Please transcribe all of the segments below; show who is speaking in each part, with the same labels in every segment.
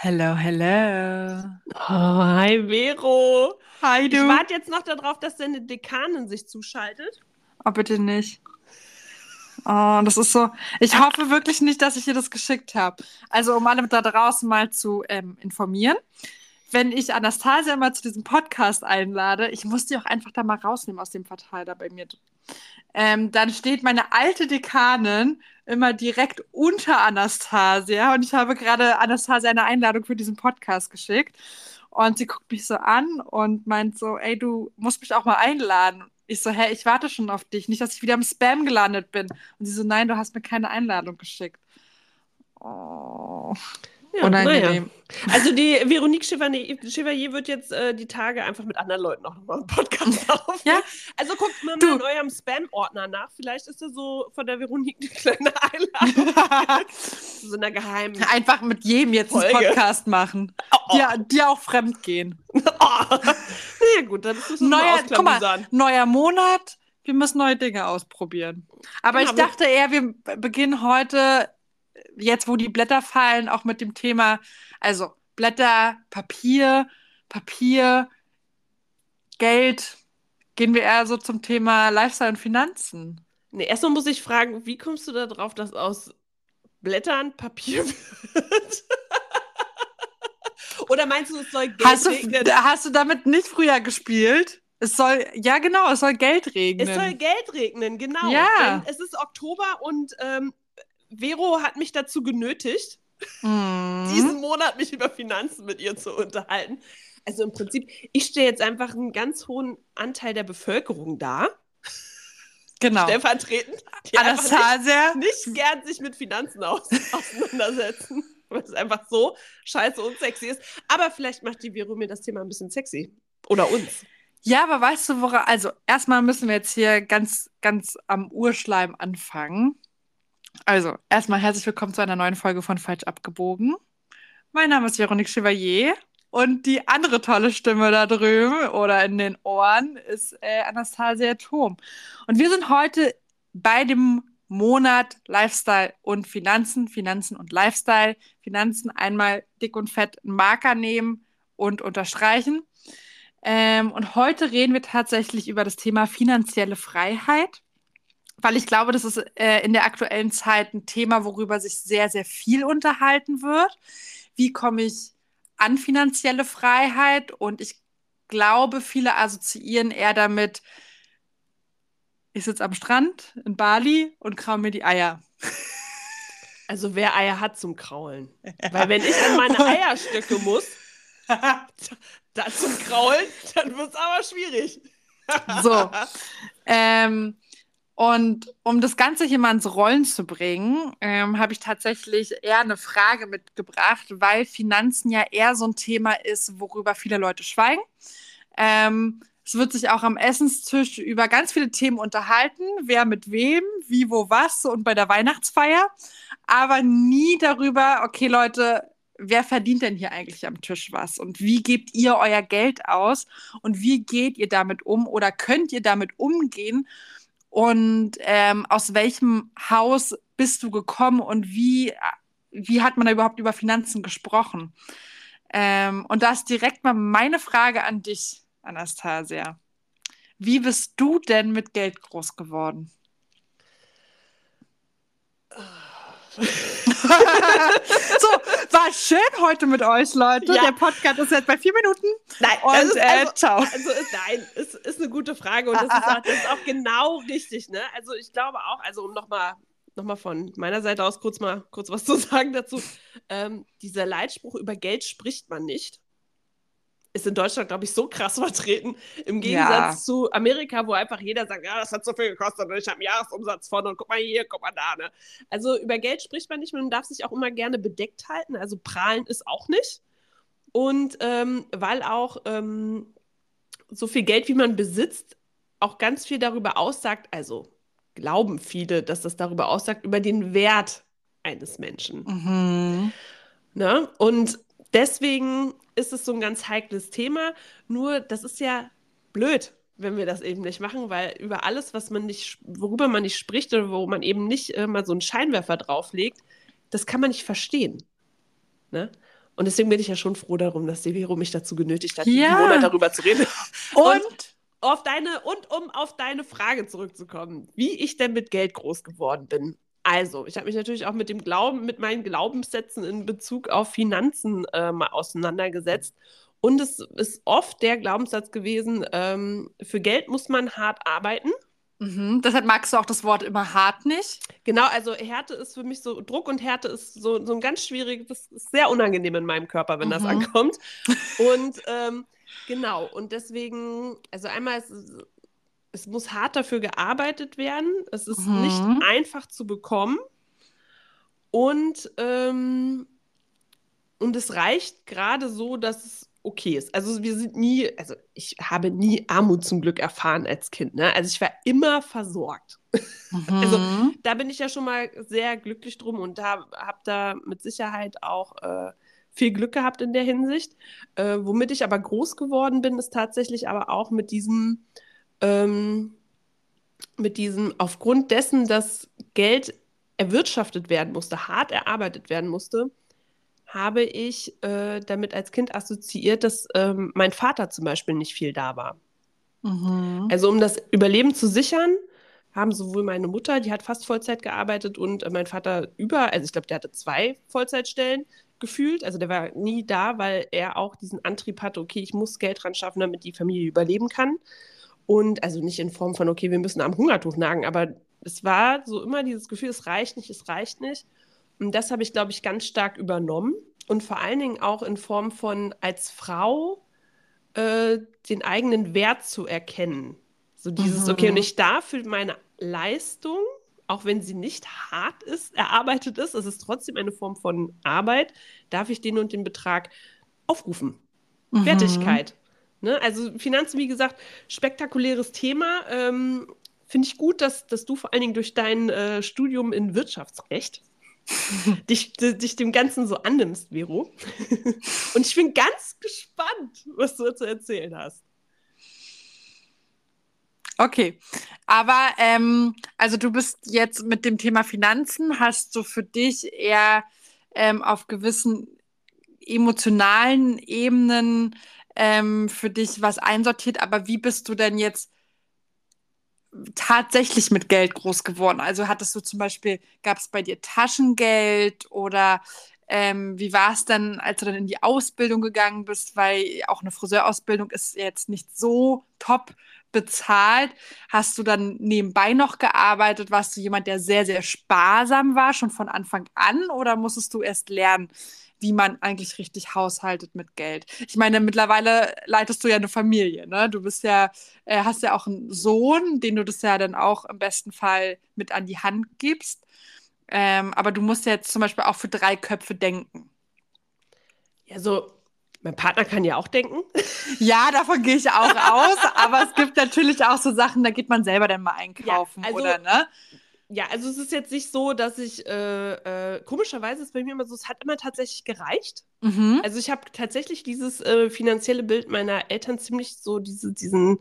Speaker 1: Hello, hello.
Speaker 2: Oh, hi Vero.
Speaker 1: Hi, du.
Speaker 2: Ich warte jetzt noch darauf, dass deine Dekanin sich zuschaltet.
Speaker 1: Oh, bitte nicht. Oh, das ist so. Ich hoffe wirklich nicht, dass ich ihr das geschickt habe. Also, um alle da draußen mal zu ähm, informieren. Wenn ich Anastasia mal zu diesem Podcast einlade, ich muss die auch einfach da mal rausnehmen aus dem Portal da bei mir. Ähm, dann steht meine alte Dekanin immer direkt unter Anastasia und ich habe gerade Anastasia eine Einladung für diesen Podcast geschickt und sie guckt mich so an und meint so, ey, du musst mich auch mal einladen. Ich so, hä, ich warte schon auf dich, nicht, dass ich wieder im Spam gelandet bin. Und sie so, nein, du hast mir keine Einladung geschickt. Oh.
Speaker 2: Ja, Unangenehm. Naja. Also die Veronique Chevalier wird jetzt äh, die Tage einfach mit anderen Leuten auch nochmal einen Podcast aufnehmen. Ja? Also guckt mal, mal in eurem Spam-Ordner nach. Vielleicht ist da so von der Veronique eine kleine Einladung. so einer geheimen
Speaker 1: Einfach mit jedem jetzt Folge. einen Podcast machen. Oh, oh. Die, die auch fremd gehen. oh.
Speaker 2: Ja gut, dann ist es neuer, guck mal,
Speaker 1: neuer Monat. Wir müssen neue Dinge ausprobieren. Aber genau, ich dachte eher, wir beginnen heute jetzt, wo die Blätter fallen, auch mit dem Thema, also Blätter, Papier, Papier, Geld, gehen wir eher so zum Thema Lifestyle und Finanzen.
Speaker 2: Nee, erstmal muss ich fragen, wie kommst du darauf, dass aus Blättern Papier wird? Oder meinst du, es soll Geld
Speaker 1: hast
Speaker 2: regnen?
Speaker 1: Du, hast du damit nicht früher gespielt? Es soll, ja genau, es soll Geld regnen.
Speaker 2: Es soll Geld regnen, genau.
Speaker 1: Ja.
Speaker 2: Denn es ist Oktober und ähm, Vero hat mich dazu genötigt, mm. diesen Monat mich über Finanzen mit ihr zu unterhalten. Also im Prinzip, ich stehe jetzt einfach einen ganz hohen Anteil der Bevölkerung da.
Speaker 1: Genau.
Speaker 2: Stellvertretend.
Speaker 1: Die Anastasia.
Speaker 2: Nicht, nicht gern sich mit Finanzen aus, auseinandersetzen. Weil es einfach so scheiße und sexy ist. Aber vielleicht macht die Vero mir das Thema ein bisschen sexy. Oder uns.
Speaker 1: Ja, aber weißt du, woran, also erstmal müssen wir jetzt hier ganz, ganz am Urschleim anfangen. Also, erstmal herzlich willkommen zu einer neuen Folge von Falsch abgebogen. Mein Name ist Veronique Chevalier und die andere tolle Stimme da drüben oder in den Ohren ist äh, Anastasia Thom. Und wir sind heute bei dem Monat Lifestyle und Finanzen, Finanzen und Lifestyle. Finanzen einmal dick und fett einen Marker nehmen und unterstreichen. Ähm, und heute reden wir tatsächlich über das Thema finanzielle Freiheit weil ich glaube, das ist äh, in der aktuellen Zeit ein Thema, worüber sich sehr, sehr viel unterhalten wird. Wie komme ich an finanzielle Freiheit? Und ich glaube, viele assoziieren eher damit, ich sitze am Strand in Bali und kraue mir die Eier.
Speaker 2: Also wer Eier hat zum Kraulen. Ja. Weil wenn ich an meine Eierstöcke muss, da zum Kraulen, dann wird es aber schwierig.
Speaker 1: so. Ähm, und um das Ganze hier mal ins Rollen zu bringen, ähm, habe ich tatsächlich eher eine Frage mitgebracht, weil Finanzen ja eher so ein Thema ist, worüber viele Leute schweigen. Ähm, es wird sich auch am Essenstisch über ganz viele Themen unterhalten, wer mit wem, wie, wo, was und bei der Weihnachtsfeier, aber nie darüber, okay Leute, wer verdient denn hier eigentlich am Tisch was und wie gebt ihr euer Geld aus und wie geht ihr damit um oder könnt ihr damit umgehen? Und ähm, aus welchem Haus bist du gekommen und wie, wie hat man da überhaupt über Finanzen gesprochen? Ähm, und da ist direkt mal meine Frage an dich, Anastasia. Wie bist du denn mit Geld groß geworden? so, war schön heute mit euch, Leute. Ja. Der Podcast ist jetzt bei vier Minuten.
Speaker 2: Nein, und ist, äh, also, ciao. Also ist, nein, ist, ist eine gute Frage und das, ist auch, das ist auch genau richtig. Ne? Also ich glaube auch, also um nochmal noch mal von meiner Seite aus kurz mal kurz was zu sagen dazu. Ähm, dieser Leitspruch über Geld spricht man nicht ist in Deutschland, glaube ich, so krass vertreten. Im Gegensatz ja. zu Amerika, wo einfach jeder sagt, ja, das hat so viel gekostet und ich habe einen Jahresumsatz von und guck mal hier, guck mal da. Ne? Also über Geld spricht man nicht, man darf sich auch immer gerne bedeckt halten. Also prahlen ist auch nicht. Und ähm, weil auch ähm, so viel Geld, wie man besitzt, auch ganz viel darüber aussagt, also glauben viele, dass das darüber aussagt, über den Wert eines Menschen. Mhm. Ne? Und deswegen ist es so ein ganz heikles Thema. Nur, das ist ja blöd, wenn wir das eben nicht machen, weil über alles, was man nicht, worüber man nicht spricht oder wo man eben nicht äh, mal so einen Scheinwerfer drauflegt, das kann man nicht verstehen. Ne? Und deswegen bin ich ja schon froh darum, dass die Vero mich dazu genötigt hat, ja. diesen Monat darüber zu reden. Und, und auf deine, und um auf deine Frage zurückzukommen, wie ich denn mit Geld groß geworden bin. Also, ich habe mich natürlich auch mit dem Glauben, mit meinen Glaubenssätzen in Bezug auf Finanzen äh, mal auseinandergesetzt. Und es ist oft der Glaubenssatz gewesen, ähm, für Geld muss man hart arbeiten.
Speaker 1: Mhm. Deshalb magst du auch das Wort immer hart nicht.
Speaker 2: Genau, also Härte ist für mich so, Druck und Härte ist so, so ein ganz schwierig, das ist sehr unangenehm in meinem Körper, wenn mhm. das ankommt. Und ähm, genau, und deswegen, also einmal ist es, muss hart dafür gearbeitet werden. Es ist mhm. nicht einfach zu bekommen. Und, ähm, und es reicht gerade so, dass es okay ist. Also wir sind nie, also ich habe nie Armut zum Glück erfahren als Kind. Ne? Also ich war immer versorgt. Also mhm. Also da bin ich ja schon mal sehr glücklich drum und da habe da mit Sicherheit auch äh, viel Glück gehabt in der Hinsicht. Äh, womit ich aber groß geworden bin, ist tatsächlich aber auch mit diesem, ähm, mit diesem, aufgrund dessen, dass Geld erwirtschaftet werden musste, hart erarbeitet werden musste, habe ich äh, damit als Kind assoziiert, dass ähm, mein Vater zum Beispiel nicht viel da war. Mhm. Also um das Überleben zu sichern, haben sowohl meine Mutter, die hat fast Vollzeit gearbeitet, und äh, mein Vater über, also ich glaube, der hatte zwei Vollzeitstellen gefühlt. Also der war nie da, weil er auch diesen Antrieb hatte, okay, ich muss Geld dran schaffen, damit die Familie überleben kann. Und also nicht in Form von, okay, wir müssen am Hungertuch nagen, aber es war so immer dieses Gefühl, es reicht nicht, es reicht nicht. Und das habe ich, glaube ich, ganz stark übernommen und vor allen Dingen auch in Form von als Frau äh, den eigenen Wert zu erkennen. So dieses, mhm. okay, und ich darf für meine Leistung, auch wenn sie nicht hart ist, erarbeitet ist, es ist trotzdem eine Form von Arbeit, darf ich den und den Betrag aufrufen. Mhm. Wertigkeit. Ne? Also Finanzen, wie gesagt, spektakuläres Thema. Ähm, Finde ich gut, dass, dass du vor allen Dingen durch dein äh, Studium in Wirtschaftsrecht dich, dich dem Ganzen so annimmst, Vero. Und ich bin ganz gespannt, was du zu erzählen hast.
Speaker 1: Okay, aber ähm, also du bist jetzt mit dem Thema Finanzen, hast du für dich eher ähm, auf gewissen emotionalen Ebenen ähm, für dich was einsortiert, aber wie bist du denn jetzt tatsächlich mit Geld groß geworden? Also hattest du zum Beispiel, gab es bei dir Taschengeld oder ähm, wie war es dann, als du dann in die Ausbildung gegangen bist? Weil auch eine Friseurausbildung ist jetzt nicht so top bezahlt. Hast du dann nebenbei noch gearbeitet? Warst du jemand, der sehr, sehr sparsam war, schon von Anfang an? Oder musstest du erst lernen, wie man eigentlich richtig haushaltet mit Geld. Ich meine, mittlerweile leitest du ja eine Familie, ne? Du bist ja, äh, hast ja auch einen Sohn, den du das ja dann auch im besten Fall mit an die Hand gibst. Ähm, aber du musst ja jetzt zum Beispiel auch für drei Köpfe denken.
Speaker 2: Ja, so mein Partner kann ja auch denken.
Speaker 1: Ja, davon gehe ich auch aus. aber es gibt natürlich auch so Sachen, da geht man selber dann mal einkaufen, ja, also, oder ne?
Speaker 2: Ja, also es ist jetzt nicht so, dass ich, äh, äh, komischerweise ist bei mir immer so, es hat immer tatsächlich gereicht. Mhm. Also ich habe tatsächlich dieses äh, finanzielle Bild meiner Eltern ziemlich so, diese, diesen,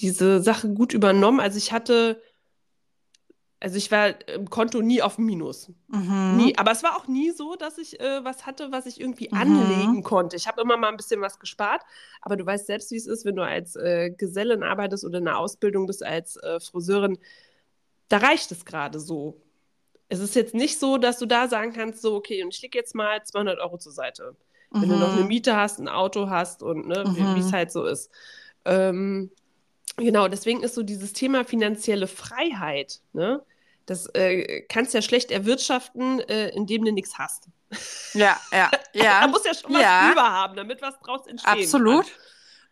Speaker 2: diese Sache gut übernommen. Also ich hatte, also ich war im Konto nie auf Minus. Mhm. Nie. Aber es war auch nie so, dass ich äh, was hatte, was ich irgendwie mhm. anlegen konnte. Ich habe immer mal ein bisschen was gespart, aber du weißt selbst, wie es ist, wenn du als äh, Gesellin arbeitest oder in einer Ausbildung bist als äh, Friseurin da reicht es gerade so. Es ist jetzt nicht so, dass du da sagen kannst, so, okay, und ich lege jetzt mal 200 Euro zur Seite. Mhm. Wenn du noch eine mhm. Miete hast, ein Auto hast und ne, mhm. wie es halt so ist. Ähm, genau, deswegen ist so dieses Thema finanzielle Freiheit, ne? Das äh, kannst ja schlecht erwirtschaften, äh, indem du nichts hast.
Speaker 1: Ja, ja, ja.
Speaker 2: da muss ja schon was ja. über haben, damit was draus entsteht.
Speaker 1: Absolut. Kann.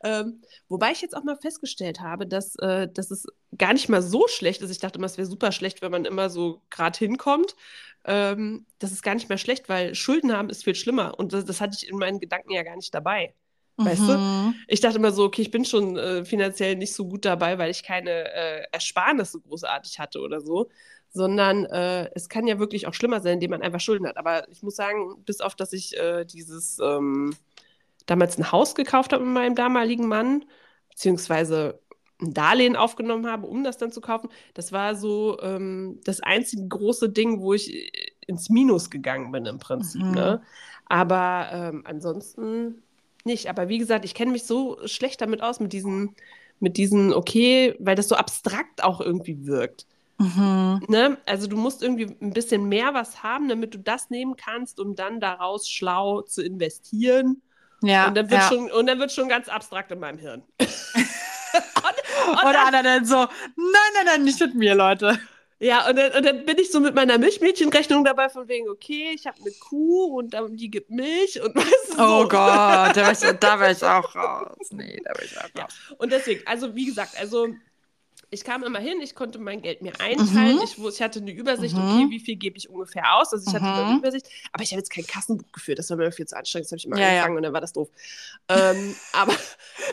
Speaker 2: Ähm, wobei ich jetzt auch mal festgestellt habe, dass, äh, dass es gar nicht mal so schlecht ist. Ich dachte immer, es wäre super schlecht, wenn man immer so gerade hinkommt. Ähm, das ist gar nicht mehr schlecht, weil Schulden haben ist viel schlimmer. Und das, das hatte ich in meinen Gedanken ja gar nicht dabei. Weißt mhm. du? Ich dachte immer so, okay, ich bin schon äh, finanziell nicht so gut dabei, weil ich keine äh, Ersparnisse großartig hatte oder so. Sondern äh, es kann ja wirklich auch schlimmer sein, indem man einfach Schulden hat. Aber ich muss sagen, bis auf dass ich äh, dieses ähm, damals ein Haus gekauft habe mit meinem damaligen Mann, beziehungsweise ein Darlehen aufgenommen habe, um das dann zu kaufen. Das war so ähm, das einzige große Ding, wo ich ins Minus gegangen bin im Prinzip. Mhm. Ne? Aber ähm, ansonsten nicht. Aber wie gesagt, ich kenne mich so schlecht damit aus, mit diesen, mit diesen, okay, weil das so abstrakt auch irgendwie wirkt. Mhm. Ne? Also du musst irgendwie ein bisschen mehr was haben, damit du das nehmen kannst, um dann daraus schlau zu investieren. Ja, und dann wird, ja. schon, und dann wird schon ganz abstrakt in meinem Hirn. und,
Speaker 1: und Oder einer dann so, nein, nein, nein, nicht mit mir, Leute.
Speaker 2: Ja, und dann, und dann bin ich so mit meiner Milchmädchenrechnung dabei, von wegen, okay, ich habe eine Kuh und die gibt Milch und weißt
Speaker 1: du, so. Oh Gott, da wäre ich, ich, auch raus. Nee, da wäre ich auch raus. Ja.
Speaker 2: Und deswegen, also wie gesagt, also ich kam immer hin, ich konnte mein Geld mir einteilen. Mhm. Ich, ich, hatte eine Übersicht, mhm. okay, wie viel gebe ich ungefähr aus. Also ich hatte eine mhm. Übersicht, aber ich habe jetzt kein Kassenbuch geführt. Das war mir viel zu anstrengend. Das habe ich immer ja, angefangen ja. und dann war das doof. Ähm, aber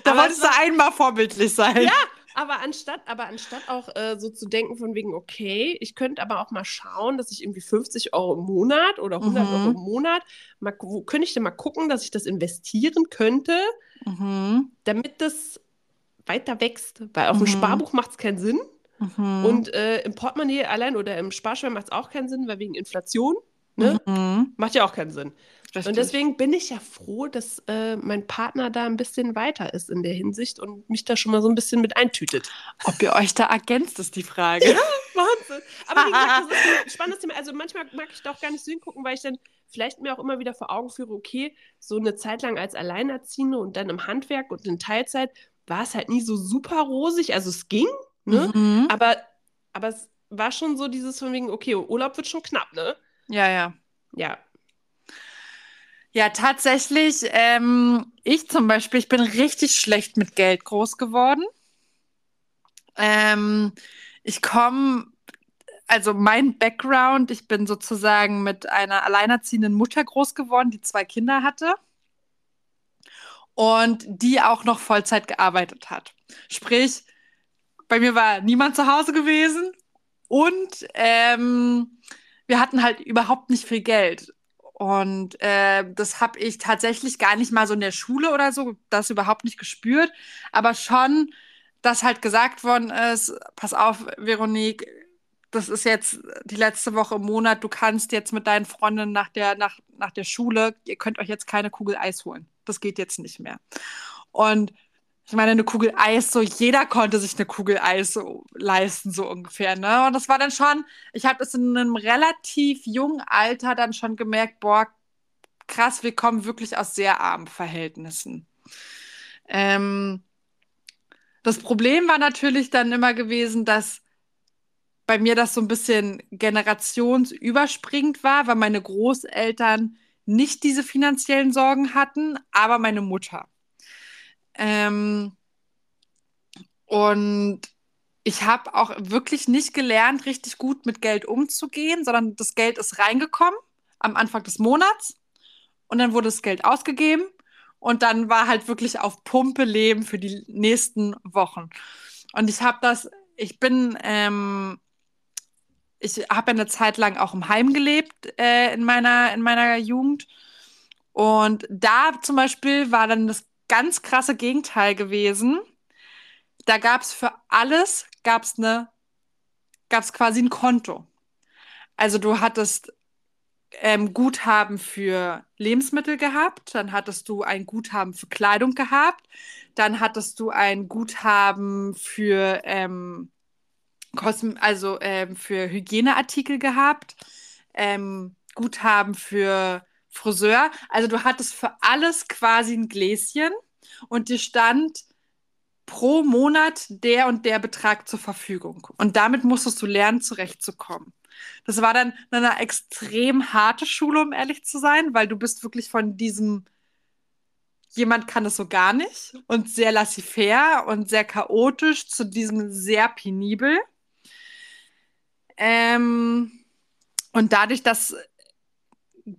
Speaker 1: da aber wolltest du einmal vorbildlich sein.
Speaker 2: Ja, aber anstatt, aber anstatt auch äh, so zu denken von wegen, okay, ich könnte aber auch mal schauen, dass ich irgendwie 50 Euro im Monat oder 100 mhm. Euro im Monat, mal, wo könnte ich denn mal gucken, dass ich das investieren könnte, mhm. damit das weiter wächst. Weil auf mhm. dem Sparbuch macht es keinen Sinn. Mhm. Und äh, im Portemonnaie allein oder im Sparschwein macht es auch keinen Sinn, weil wegen Inflation ne? Mhm. macht ja auch keinen Sinn. Richtig. Und deswegen bin ich ja froh, dass äh, mein Partner da ein bisschen weiter ist in der Hinsicht und mich da schon mal so ein bisschen mit eintütet.
Speaker 1: Ob ihr euch da ergänzt, ist die Frage.
Speaker 2: Ja, Wahnsinn. Aber wie gesagt, das ist ein spannendes Thema. Also manchmal mag ich da auch gar nicht so hingucken, weil ich dann vielleicht mir auch immer wieder vor Augen führe, okay, so eine Zeit lang als Alleinerziehende und dann im Handwerk und in Teilzeit war es halt nie so super rosig. Also es ging, ne? Mhm. Aber, aber es war schon so dieses von wegen, okay, Urlaub wird schon knapp, ne?
Speaker 1: Ja, ja.
Speaker 2: Ja,
Speaker 1: ja, tatsächlich. Ähm, ich zum Beispiel, ich bin richtig schlecht mit Geld groß geworden. Ähm, ich komme, also mein Background, ich bin sozusagen mit einer alleinerziehenden Mutter groß geworden, die zwei Kinder hatte und die auch noch Vollzeit gearbeitet hat. Sprich, bei mir war niemand zu Hause gewesen und ähm, wir hatten halt überhaupt nicht viel Geld. Und äh, das habe ich tatsächlich gar nicht mal so in der Schule oder so, das überhaupt nicht gespürt, aber schon, dass halt gesagt worden ist, pass auf, Veronique, das ist jetzt die letzte Woche im Monat, du kannst jetzt mit deinen Freundinnen nach der, nach, nach der Schule, ihr könnt euch jetzt keine Kugel Eis holen. Das geht jetzt nicht mehr. Und ich meine, eine Kugel Eis, so jeder konnte sich eine Kugel Eis so leisten, so ungefähr. Ne? Und das war dann schon, ich habe das in einem relativ jungen Alter dann schon gemerkt, boah, krass, wir kommen wirklich aus sehr armen Verhältnissen. Ähm, das Problem war natürlich dann immer gewesen, dass bei mir das so ein bisschen generationsüberspringend war, weil meine Großeltern nicht diese finanziellen Sorgen hatten, aber meine Mutter. Ähm, und ich habe auch wirklich nicht gelernt, richtig gut mit Geld umzugehen, sondern das Geld ist reingekommen am Anfang des Monats und dann wurde das Geld ausgegeben und dann war halt wirklich auf Pumpe leben für die nächsten Wochen. Und ich habe das, ich bin, ähm, ich habe eine Zeit lang auch im Heim gelebt äh, in, meiner, in meiner Jugend. Und da zum Beispiel war dann das ganz krasse Gegenteil gewesen. Da gab es für alles gab's eine, gab's quasi ein Konto. Also du hattest ähm, Guthaben für Lebensmittel gehabt, dann hattest du ein Guthaben für Kleidung gehabt, dann hattest du ein Guthaben für ähm, Kosm also ähm, für Hygieneartikel gehabt, ähm, Guthaben für Friseur. Also du hattest für alles quasi ein Gläschen und dir stand pro Monat der und der Betrag zur Verfügung. Und damit musstest du lernen, zurechtzukommen. Das war dann eine extrem harte Schule, um ehrlich zu sein, weil du bist wirklich von diesem jemand kann es so gar nicht und sehr laissez-faire und sehr chaotisch zu diesem sehr penibel. Ähm, und dadurch, dass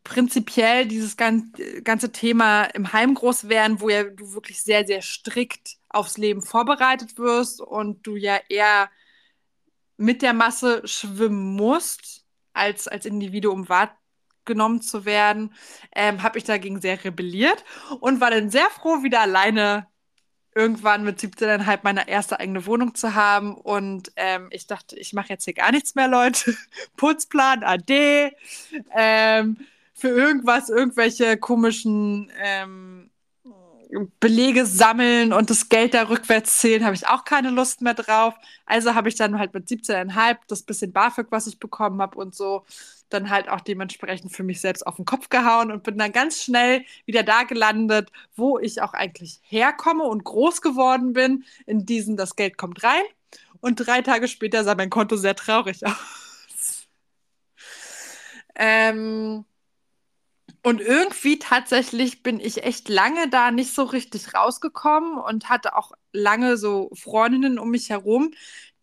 Speaker 1: prinzipiell dieses ganze Thema im Heim groß werden, wo ja du wirklich sehr, sehr strikt aufs Leben vorbereitet wirst und du ja eher mit der Masse schwimmen musst, als als Individuum wahrgenommen zu werden, ähm, habe ich dagegen sehr rebelliert und war dann sehr froh, wieder alleine irgendwann mit 17,5 meine erste eigene Wohnung zu haben. Und ähm, ich dachte, ich mache jetzt hier gar nichts mehr, Leute. Putzplan, AD. Ähm, für irgendwas, irgendwelche komischen ähm, Belege sammeln und das Geld da rückwärts zählen, habe ich auch keine Lust mehr drauf. Also habe ich dann halt mit 17,5 das bisschen BAföG, was ich bekommen habe und so, dann halt auch dementsprechend für mich selbst auf den Kopf gehauen und bin dann ganz schnell wieder da gelandet, wo ich auch eigentlich herkomme und groß geworden bin, in diesen, das Geld kommt rein. Und drei Tage später sah mein Konto sehr traurig aus. ähm, und irgendwie tatsächlich bin ich echt lange da nicht so richtig rausgekommen und hatte auch lange so Freundinnen um mich herum,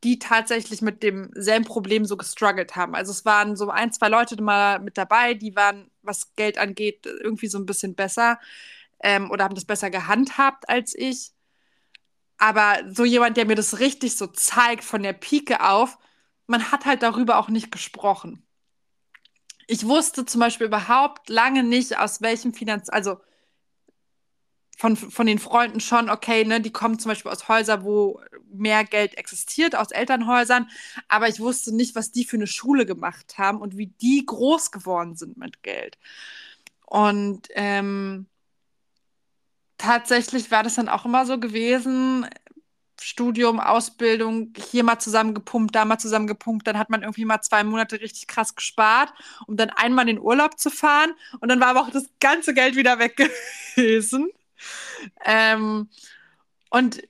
Speaker 1: die tatsächlich mit demselben Problem so gestruggelt haben. Also es waren so ein, zwei Leute mal mit dabei, die waren, was Geld angeht, irgendwie so ein bisschen besser ähm, oder haben das besser gehandhabt als ich. Aber so jemand, der mir das richtig so zeigt von der Pike auf, man hat halt darüber auch nicht gesprochen ich wusste zum Beispiel überhaupt lange nicht, aus welchem Finanz, also von, von den Freunden schon, okay, ne, die kommen zum Beispiel aus Häusern, wo mehr Geld existiert, aus Elternhäusern, aber ich wusste nicht, was die für eine Schule gemacht haben und wie die groß geworden sind mit Geld. Und ähm, tatsächlich war das dann auch immer so gewesen, Studium, Ausbildung, hier mal zusammengepumpt, da mal zusammengepumpt. Dann hat man irgendwie mal zwei Monate richtig krass gespart, um dann einmal in den Urlaub zu fahren. Und dann war aber auch das ganze Geld wieder weg gewesen. Ähm, und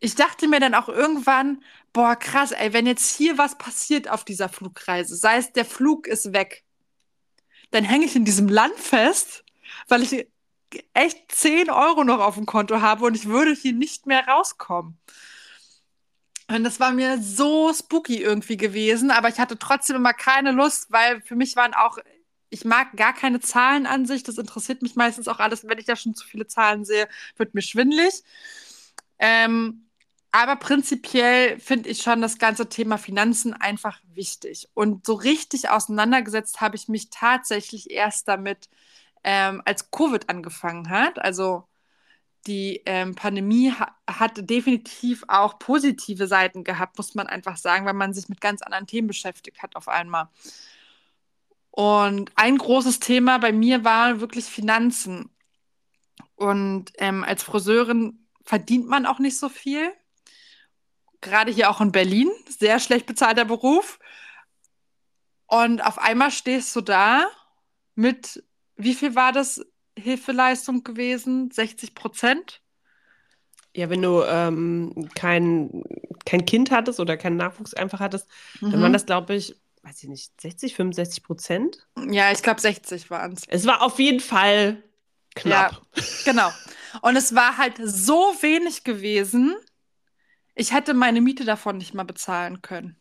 Speaker 1: ich dachte mir dann auch irgendwann, boah, krass, ey, wenn jetzt hier was passiert auf dieser Flugreise, sei es der Flug ist weg, dann hänge ich in diesem Land fest, weil ich echt 10 Euro noch auf dem Konto habe und ich würde hier nicht mehr rauskommen. Und das war mir so spooky irgendwie gewesen, aber ich hatte trotzdem immer keine Lust, weil für mich waren auch, ich mag gar keine Zahlen an sich, das interessiert mich meistens auch alles, wenn ich da schon zu viele Zahlen sehe, wird mir schwindlig. Ähm, aber prinzipiell finde ich schon das ganze Thema Finanzen einfach wichtig. Und so richtig auseinandergesetzt habe ich mich tatsächlich erst damit, ähm, als Covid angefangen hat. Also die ähm, Pandemie ha hat definitiv auch positive Seiten gehabt, muss man einfach sagen, weil man sich mit ganz anderen Themen beschäftigt hat auf einmal. Und ein großes Thema bei mir war wirklich Finanzen. Und ähm, als Friseurin verdient man auch nicht so viel. Gerade hier auch in Berlin, sehr schlecht bezahlter Beruf. Und auf einmal stehst du da mit wie viel war das Hilfeleistung gewesen? 60 Prozent?
Speaker 2: Ja, wenn du ähm, kein, kein Kind hattest oder keinen Nachwuchs einfach hattest, mhm. dann waren das, glaube ich, weiß ich nicht, 60, 65 Prozent?
Speaker 1: Ja, ich glaube 60 waren es.
Speaker 2: Es war auf jeden Fall knapp.
Speaker 1: Ja, genau. Und es war halt so wenig gewesen, ich hätte meine Miete davon nicht mal bezahlen können.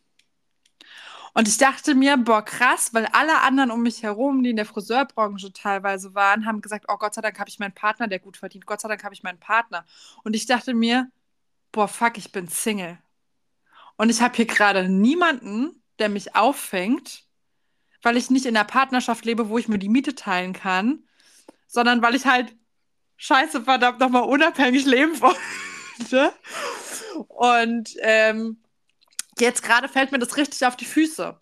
Speaker 1: Und ich dachte mir, boah, krass, weil alle anderen um mich herum, die in der Friseurbranche teilweise waren, haben gesagt, oh Gott sei Dank habe ich meinen Partner, der gut verdient. Gott sei Dank habe ich meinen Partner. Und ich dachte mir, boah, fuck, ich bin Single. Und ich habe hier gerade niemanden, der mich auffängt, weil ich nicht in einer Partnerschaft lebe, wo ich mir die Miete teilen kann, sondern weil ich halt scheiße verdammt nochmal unabhängig leben wollte. Und ähm, jetzt gerade fällt mir das richtig auf die Füße.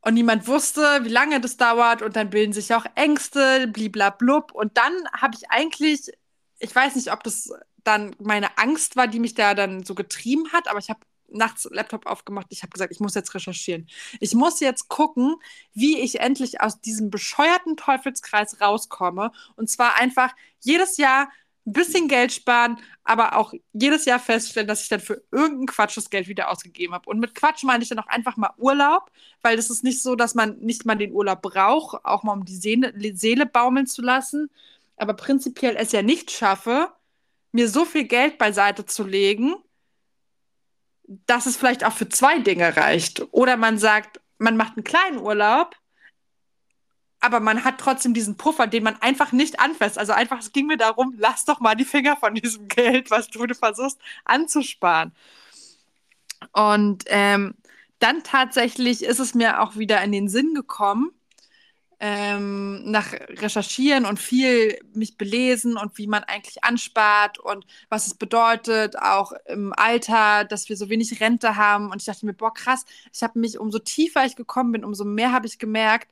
Speaker 1: Und niemand wusste, wie lange das dauert und dann bilden sich auch Ängste, bliblablub. Und dann habe ich eigentlich, ich weiß nicht, ob das dann meine Angst war, die mich da dann so getrieben hat, aber ich habe nachts Laptop aufgemacht. Ich habe gesagt, ich muss jetzt recherchieren. Ich muss jetzt gucken, wie ich endlich aus diesem bescheuerten Teufelskreis rauskomme. Und zwar einfach jedes Jahr ein bisschen Geld sparen, aber auch jedes Jahr feststellen, dass ich dann für irgendeinen Quatsch das Geld wieder ausgegeben habe. Und mit Quatsch meine ich dann auch einfach mal Urlaub, weil das ist nicht so, dass man nicht mal den Urlaub braucht, auch mal um die Seele, Seele baumeln zu lassen. Aber prinzipiell es ja nicht schaffe, mir so viel Geld beiseite zu legen, dass es vielleicht auch für zwei Dinge reicht. Oder man sagt, man macht einen kleinen Urlaub, aber man hat trotzdem diesen Puffer, den man einfach nicht anfasst. Also einfach, es ging mir darum, lass doch mal die Finger von diesem Geld, was du versuchst anzusparen. Und ähm, dann tatsächlich ist es mir auch wieder in den Sinn gekommen, ähm, nach Recherchieren und viel mich belesen und wie man eigentlich anspart und was es bedeutet, auch im Alter, dass wir so wenig Rente haben. Und ich dachte mir, boah, krass, ich habe mich, umso tiefer ich gekommen bin, umso mehr habe ich gemerkt,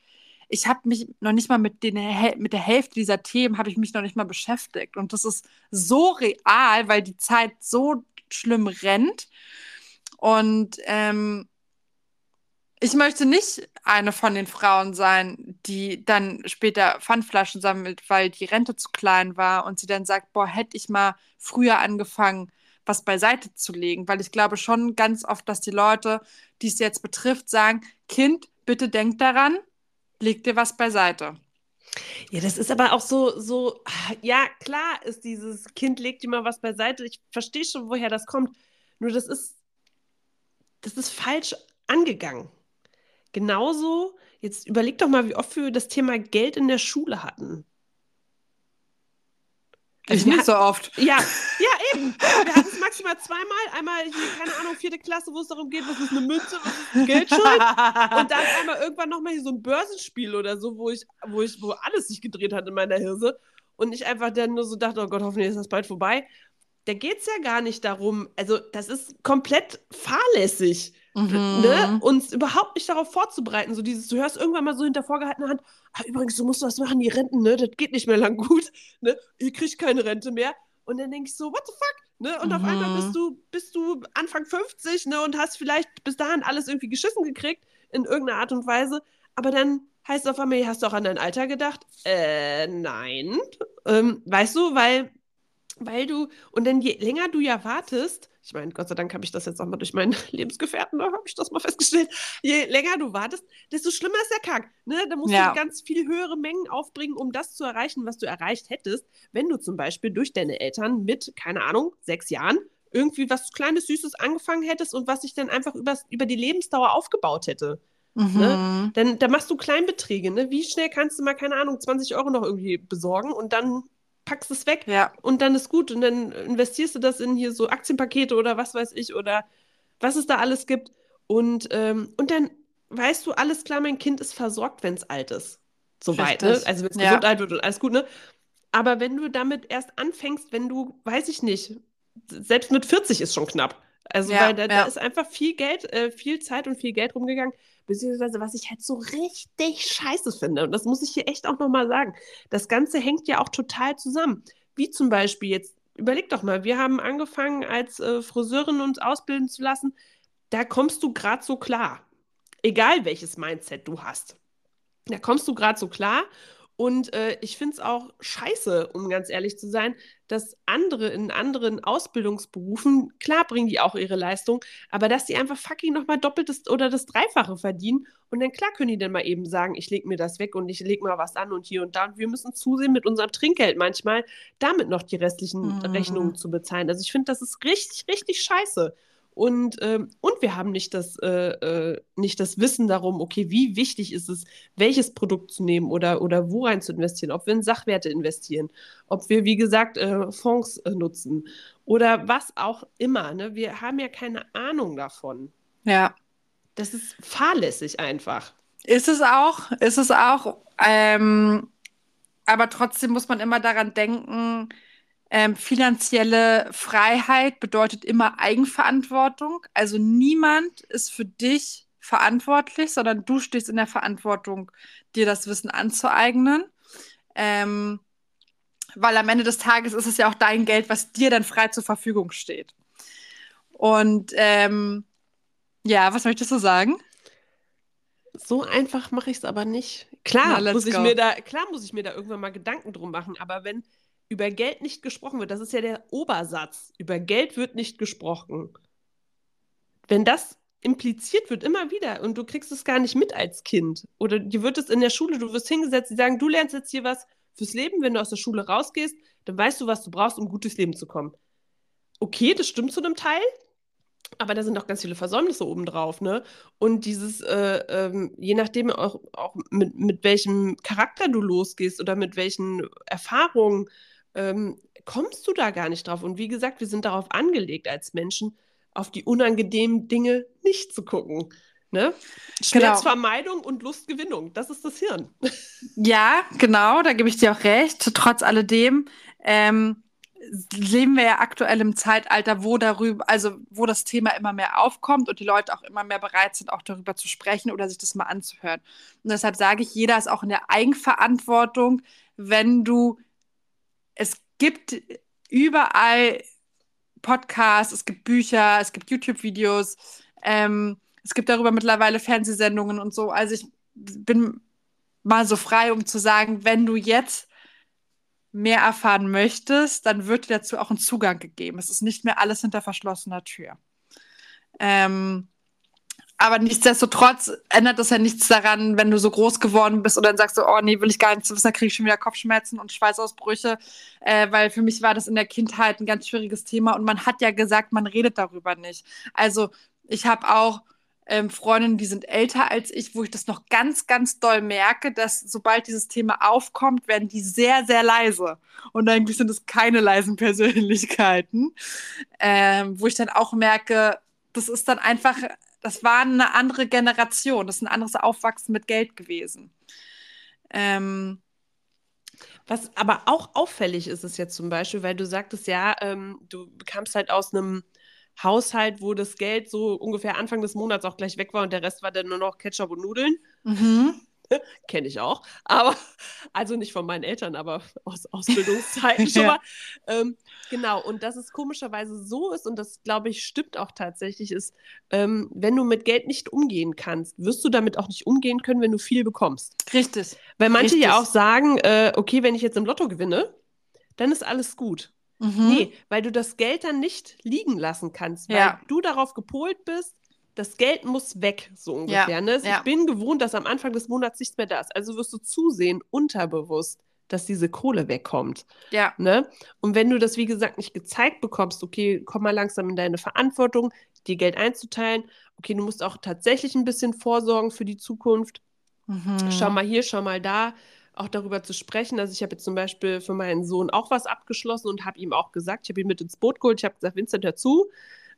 Speaker 1: ich habe mich noch nicht mal mit, den, mit der Hälfte dieser Themen habe ich mich noch nicht mal beschäftigt. Und das ist so real, weil die Zeit so schlimm rennt. Und ähm, ich möchte nicht eine von den Frauen sein, die dann später Pfandflaschen sammelt, weil die Rente zu klein war und sie dann sagt, boah, hätte ich mal früher angefangen, was beiseite zu legen, weil ich glaube schon ganz oft, dass die Leute, die es jetzt betrifft, sagen, Kind, bitte denk daran, leg dir was beiseite.
Speaker 2: Ja, das ist aber auch so, so, ja, klar ist dieses Kind legt dir mal was beiseite. Ich verstehe schon, woher das kommt. Nur das ist, das ist falsch angegangen. Genauso, jetzt überleg doch mal, wie oft wir das Thema Geld in der Schule hatten.
Speaker 1: Also ich nicht so oft.
Speaker 2: Ja, ja, eben. Wir hatten es maximal zweimal. Einmal hier, keine Ahnung, vierte Klasse, wo es darum geht, was ist eine Münze, was ist ein Geldschein. Und dann einmal irgendwann nochmal hier so ein Börsenspiel oder so, wo ich, wo ich, wo alles sich gedreht hat in meiner Hirse. Und ich einfach dann nur so dachte, oh Gott, hoffentlich ist das bald vorbei. Da geht es ja gar nicht darum, also das ist komplett fahrlässig. Mhm. Ne? uns überhaupt nicht darauf vorzubereiten. So dieses, du hörst irgendwann mal so hinter vorgehaltener Hand, ah, übrigens, du musst was machen, die Renten, ne? Das geht nicht mehr lang gut. Ne? Ihr kriegt keine Rente mehr. Und dann denke ich so, what the fuck? Ne? Und mhm. auf einmal bist du, bist du Anfang 50 ne? und hast vielleicht bis dahin alles irgendwie geschissen gekriegt, in irgendeiner Art und Weise. Aber dann heißt es auf einmal, hast du auch an dein Alter gedacht? Äh, nein. Ähm, weißt du, weil, weil du, und dann je länger du ja wartest, ich meine, Gott sei Dank habe ich das jetzt auch mal durch meinen Lebensgefährten, da habe ich das mal festgestellt. Je länger du wartest, desto schlimmer ist der Kack. Ne? Da musst ja. du ganz viel höhere Mengen aufbringen, um das zu erreichen, was du erreicht hättest, wenn du zum Beispiel durch deine Eltern mit, keine Ahnung, sechs Jahren irgendwie was Kleines, Süßes angefangen hättest und was sich dann einfach übers, über die Lebensdauer aufgebaut hätte. Ne? Mhm. Ne? Dann, dann machst du Kleinbeträge. Ne? Wie schnell kannst du mal, keine Ahnung, 20 Euro noch irgendwie besorgen und dann packst es weg ja. und dann ist gut. Und dann investierst du das in hier so Aktienpakete oder was weiß ich oder was es da alles gibt. Und, ähm, und dann weißt du, alles klar, mein Kind ist versorgt, wenn es alt ist. Soweit, ne? Also wenn es ja. gesund alt wird und alles gut, ne? Aber wenn du damit erst anfängst, wenn du, weiß ich nicht, selbst mit 40 ist schon knapp. Also, ja, weil da, ja. da, ist einfach viel Geld, äh, viel Zeit und viel Geld rumgegangen. Beziehungsweise, was ich halt so richtig scheiße finde, und das muss ich hier echt auch nochmal sagen, das Ganze hängt ja auch total zusammen. Wie zum Beispiel jetzt, überleg doch mal, wir haben angefangen, als äh, Friseurin uns ausbilden zu lassen. Da kommst du gerade so klar. Egal welches Mindset du hast. Da kommst du gerade so klar und äh, ich finde es auch scheiße, um ganz ehrlich zu sein, dass andere in anderen Ausbildungsberufen, klar bringen die auch ihre Leistung, aber dass die einfach fucking nochmal doppeltes oder das Dreifache verdienen. Und dann klar können die dann mal eben sagen, ich lege mir das weg und ich lege mal was an und hier und da. Und wir müssen zusehen, mit unserem Trinkgeld manchmal damit noch die restlichen mhm. Rechnungen zu bezahlen. Also ich finde, das ist richtig, richtig scheiße. Und, ähm, und wir haben nicht das, äh, äh, nicht das Wissen darum, okay, wie wichtig ist es, welches Produkt zu nehmen oder, oder wo rein zu investieren, ob wir in Sachwerte investieren, ob wir, wie gesagt, äh, Fonds äh, nutzen oder was auch immer. Ne? Wir haben ja keine Ahnung davon.
Speaker 1: Ja.
Speaker 2: Das ist fahrlässig einfach.
Speaker 1: Ist es auch, ist es auch. Ähm, aber trotzdem muss man immer daran denken, ähm, finanzielle Freiheit bedeutet immer Eigenverantwortung. Also niemand ist für dich verantwortlich, sondern du stehst in der Verantwortung, dir das Wissen anzueignen. Ähm, weil am Ende des Tages ist es ja auch dein Geld, was dir dann frei zur Verfügung steht. Und ähm, ja, was möchtest du sagen?
Speaker 2: So einfach mache ich es aber nicht. Klar, Na, muss ich mir da, klar muss ich mir da irgendwann mal Gedanken drum machen, aber wenn über Geld nicht gesprochen wird, das ist ja der Obersatz, über Geld wird nicht gesprochen. Wenn das impliziert wird, immer wieder, und du kriegst es gar nicht mit als Kind, oder dir wird es in der Schule, du wirst hingesetzt, die sagen, du lernst jetzt hier was fürs Leben, wenn du aus der Schule rausgehst, dann weißt du, was du brauchst, um gut durchs Leben zu kommen. Okay, das stimmt zu einem Teil, aber da sind auch ganz viele Versäumnisse obendrauf, ne? Und dieses, äh, ähm, je nachdem auch, auch mit, mit welchem Charakter du losgehst oder mit welchen Erfahrungen, ähm, kommst du da gar nicht drauf. Und wie gesagt, wir sind darauf angelegt als Menschen, auf die unangenehmen Dinge nicht zu gucken. Ne? Schmerzvermeidung genau. und Lustgewinnung, das ist das Hirn.
Speaker 1: Ja, genau, da gebe ich dir auch recht. Trotz alledem ähm, leben wir ja aktuell im Zeitalter, wo darüber, also wo das Thema immer mehr aufkommt und die Leute auch immer mehr bereit sind, auch darüber zu sprechen oder sich das mal anzuhören. Und deshalb sage ich, jeder ist auch in der Eigenverantwortung, wenn du, es gibt überall Podcasts, es gibt Bücher, es gibt YouTube-Videos, ähm, es gibt darüber mittlerweile Fernsehsendungen und so. Also ich bin mal so frei, um zu sagen, wenn du jetzt mehr erfahren möchtest, dann wird dir dazu auch ein Zugang gegeben. Es ist nicht mehr alles hinter verschlossener Tür. Ähm, aber nichtsdestotrotz ändert das ja nichts daran, wenn du so groß geworden bist und dann sagst du, oh nee, will ich gar nicht wissen, da kriege ich schon wieder Kopfschmerzen und Schweißausbrüche, äh, weil für mich war das in der Kindheit ein ganz schwieriges Thema und man hat ja gesagt, man redet darüber nicht. Also ich habe auch ähm, Freundinnen, die sind älter als ich, wo ich das noch ganz, ganz doll merke, dass sobald dieses Thema aufkommt, werden die sehr, sehr leise. Und eigentlich sind es keine leisen Persönlichkeiten, ähm, wo ich dann auch merke, das ist dann einfach, das war eine andere Generation, das ist ein anderes Aufwachsen mit Geld gewesen. Ähm,
Speaker 2: was aber auch auffällig ist, ist jetzt zum Beispiel, weil du sagtest ja, ähm, du kamst halt aus einem Haushalt, wo das Geld so ungefähr Anfang des Monats auch gleich weg war und der Rest war dann nur noch Ketchup und Nudeln. Mhm. Kenne ich auch. Aber, also nicht von meinen Eltern, aber aus Ausbildungszeiten schon mal. Ähm, genau, und dass es komischerweise so ist, und das glaube ich stimmt auch tatsächlich, ist, ähm, wenn du mit Geld nicht umgehen kannst, wirst du damit auch nicht umgehen können, wenn du viel bekommst.
Speaker 1: Richtig.
Speaker 2: Weil manche
Speaker 1: Richtig.
Speaker 2: ja auch sagen, äh, okay, wenn ich jetzt im Lotto gewinne, dann ist alles gut. Mhm. Nee, weil du das Geld dann nicht liegen lassen kannst, weil ja. du darauf gepolt bist, das Geld muss weg, so ungefähr. Ja. Ne? Ja. Ich bin gewohnt, dass am Anfang des Monats nichts mehr da ist. Also wirst du zusehen, unterbewusst, dass diese Kohle wegkommt.
Speaker 1: Ja.
Speaker 2: Ne? Und wenn du das, wie gesagt, nicht gezeigt bekommst, okay, komm mal langsam in deine Verantwortung, dir Geld einzuteilen, okay, du musst auch tatsächlich ein bisschen vorsorgen für die Zukunft. Mhm. Schau mal hier, schau mal da auch darüber zu sprechen. Also ich habe jetzt zum Beispiel für meinen Sohn auch was abgeschlossen und habe ihm auch gesagt, ich habe ihn mit ins Boot geholt, ich habe gesagt, Vincent, hör zu,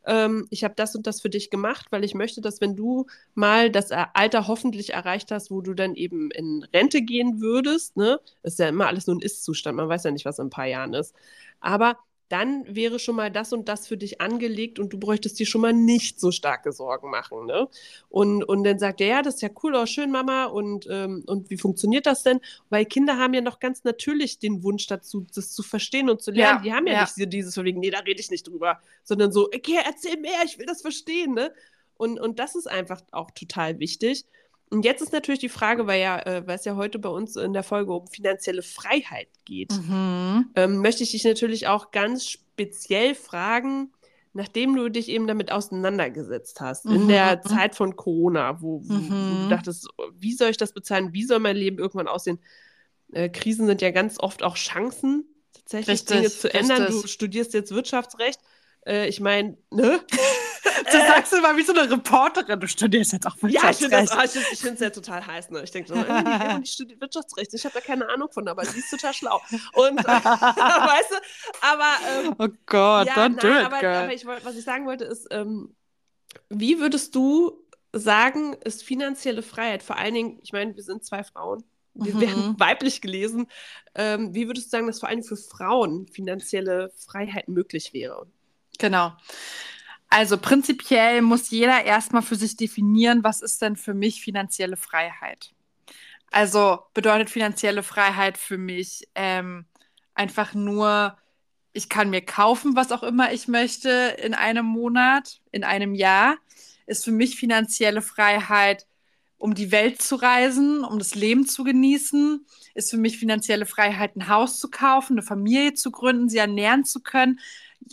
Speaker 2: ähm, ich habe das und das für dich gemacht, weil ich möchte, dass wenn du mal das Alter hoffentlich erreicht hast, wo du dann eben in Rente gehen würdest, ne, ist ja immer alles nur ein Ist-Zustand, man weiß ja nicht, was in ein paar Jahren ist, aber dann wäre schon mal das und das für dich angelegt und du bräuchtest dir schon mal nicht so starke Sorgen machen. Ne? Und, und dann sagt er, ja, das ist ja cool, oh, schön, Mama. Und, ähm, und wie funktioniert das denn? Weil Kinder haben ja noch ganz natürlich den Wunsch dazu, das zu verstehen und zu lernen. Ja, Die haben ja, ja. nicht dieses von wegen, nee, da rede ich nicht drüber, sondern so, okay, erzähl mehr, ich will das verstehen. Ne? Und, und das ist einfach auch total wichtig. Und jetzt ist natürlich die Frage, weil ja, äh, weil es ja heute bei uns in der Folge um finanzielle Freiheit geht, mhm. ähm, möchte ich dich natürlich auch ganz speziell fragen, nachdem du dich eben damit auseinandergesetzt hast, mhm. in der Zeit von Corona, wo, wo, mhm. du mhm. dachtest, wie soll ich das bezahlen, wie soll mein Leben irgendwann aussehen? Äh, Krisen sind ja ganz oft auch Chancen, tatsächlich richtig, Dinge zu ändern. Richtig. Du studierst jetzt Wirtschaftsrecht. Äh, ich meine, ne?
Speaker 1: Du sagst immer wie so eine Reporterin, du studierst jetzt auch Wirtschaftsrecht.
Speaker 2: Ja, ich finde es ja total heiß. Ne? Ich denke so, die, die studiert Wirtschaftsrecht. Ich habe da keine Ahnung von, aber sie ist total schlau. Und, weißt du, aber. Ähm,
Speaker 1: oh Gott, ja, don't nein, do it,
Speaker 2: aber, girl. aber ich, was ich sagen wollte ist, ähm, wie würdest du sagen, ist finanzielle Freiheit, vor allen Dingen, ich meine, wir sind zwei Frauen, wir mhm. werden weiblich gelesen. Ähm, wie würdest du sagen, dass vor allem für Frauen finanzielle Freiheit möglich wäre?
Speaker 1: Genau. Also prinzipiell muss jeder erstmal für sich definieren, was ist denn für mich finanzielle Freiheit. Also bedeutet finanzielle Freiheit für mich ähm, einfach nur, ich kann mir kaufen, was auch immer ich möchte in einem Monat, in einem Jahr. Ist für mich finanzielle Freiheit, um die Welt zu reisen, um das Leben zu genießen. Ist für mich finanzielle Freiheit, ein Haus zu kaufen, eine Familie zu gründen, sie ernähren zu können.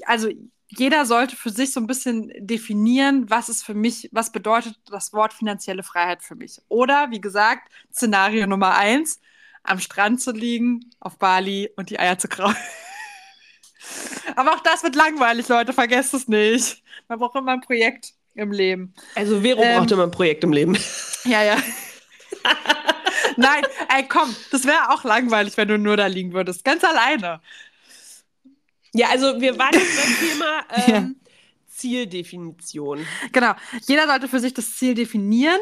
Speaker 1: Also jeder sollte für sich so ein bisschen definieren, was ist für mich, was bedeutet das Wort finanzielle Freiheit für mich. Oder, wie gesagt, Szenario Nummer eins, am Strand zu liegen, auf Bali und die Eier zu krauen. Aber auch das wird langweilig, Leute, vergesst es nicht. Man braucht immer ein Projekt im Leben.
Speaker 2: Also Vero ähm, braucht immer ein Projekt im Leben.
Speaker 1: Ja, ja. Nein, ey, komm, das wäre auch langweilig, wenn du nur da liegen würdest. Ganz alleine.
Speaker 2: Ja, also wir waren jetzt beim Thema ähm, ja. Zieldefinition.
Speaker 1: Genau. Jeder sollte für sich das Ziel definieren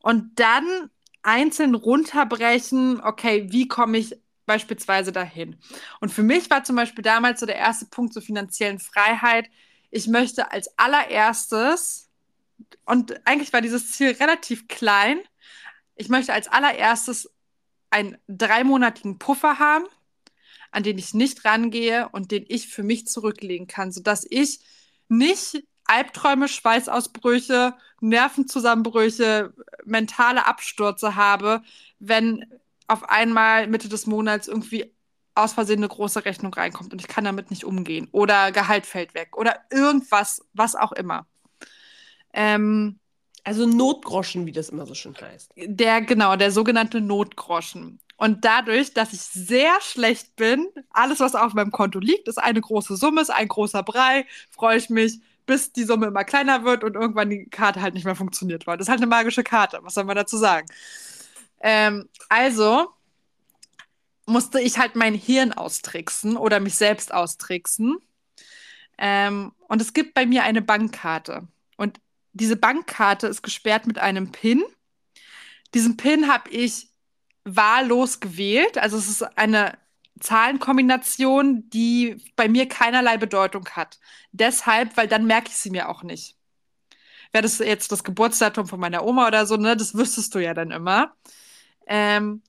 Speaker 1: und dann einzeln runterbrechen, okay, wie komme ich beispielsweise dahin. Und für mich war zum Beispiel damals so der erste Punkt zur finanziellen Freiheit. Ich möchte als allererstes, und eigentlich war dieses Ziel relativ klein, ich möchte als allererstes einen dreimonatigen Puffer haben, an den ich nicht rangehe und den ich für mich zurücklegen kann, sodass ich nicht Albträume, Schweißausbrüche, Nervenzusammenbrüche, mentale Abstürze habe, wenn auf einmal Mitte des Monats irgendwie aus Versehen eine große Rechnung reinkommt und ich kann damit nicht umgehen oder Gehalt fällt weg oder irgendwas, was auch immer.
Speaker 2: Ähm, also Notgroschen, wie das immer so schön heißt.
Speaker 1: Der, genau, der sogenannte Notgroschen. Und dadurch, dass ich sehr schlecht bin, alles, was auf meinem Konto liegt, ist eine große Summe, ist ein großer Brei, freue ich mich, bis die Summe immer kleiner wird und irgendwann die Karte halt nicht mehr funktioniert. Das ist halt eine magische Karte, was soll man dazu sagen? Ähm, also musste ich halt mein Hirn austricksen oder mich selbst austricksen. Ähm, und es gibt bei mir eine Bankkarte. Und diese Bankkarte ist gesperrt mit einem PIN. Diesen PIN habe ich wahllos gewählt. Also es ist eine Zahlenkombination, die bei mir keinerlei Bedeutung hat. Deshalb, weil dann merke ich sie mir auch nicht. Wäre das jetzt das Geburtsdatum von meiner Oma oder so, ne, das wüsstest du ja dann immer ähm,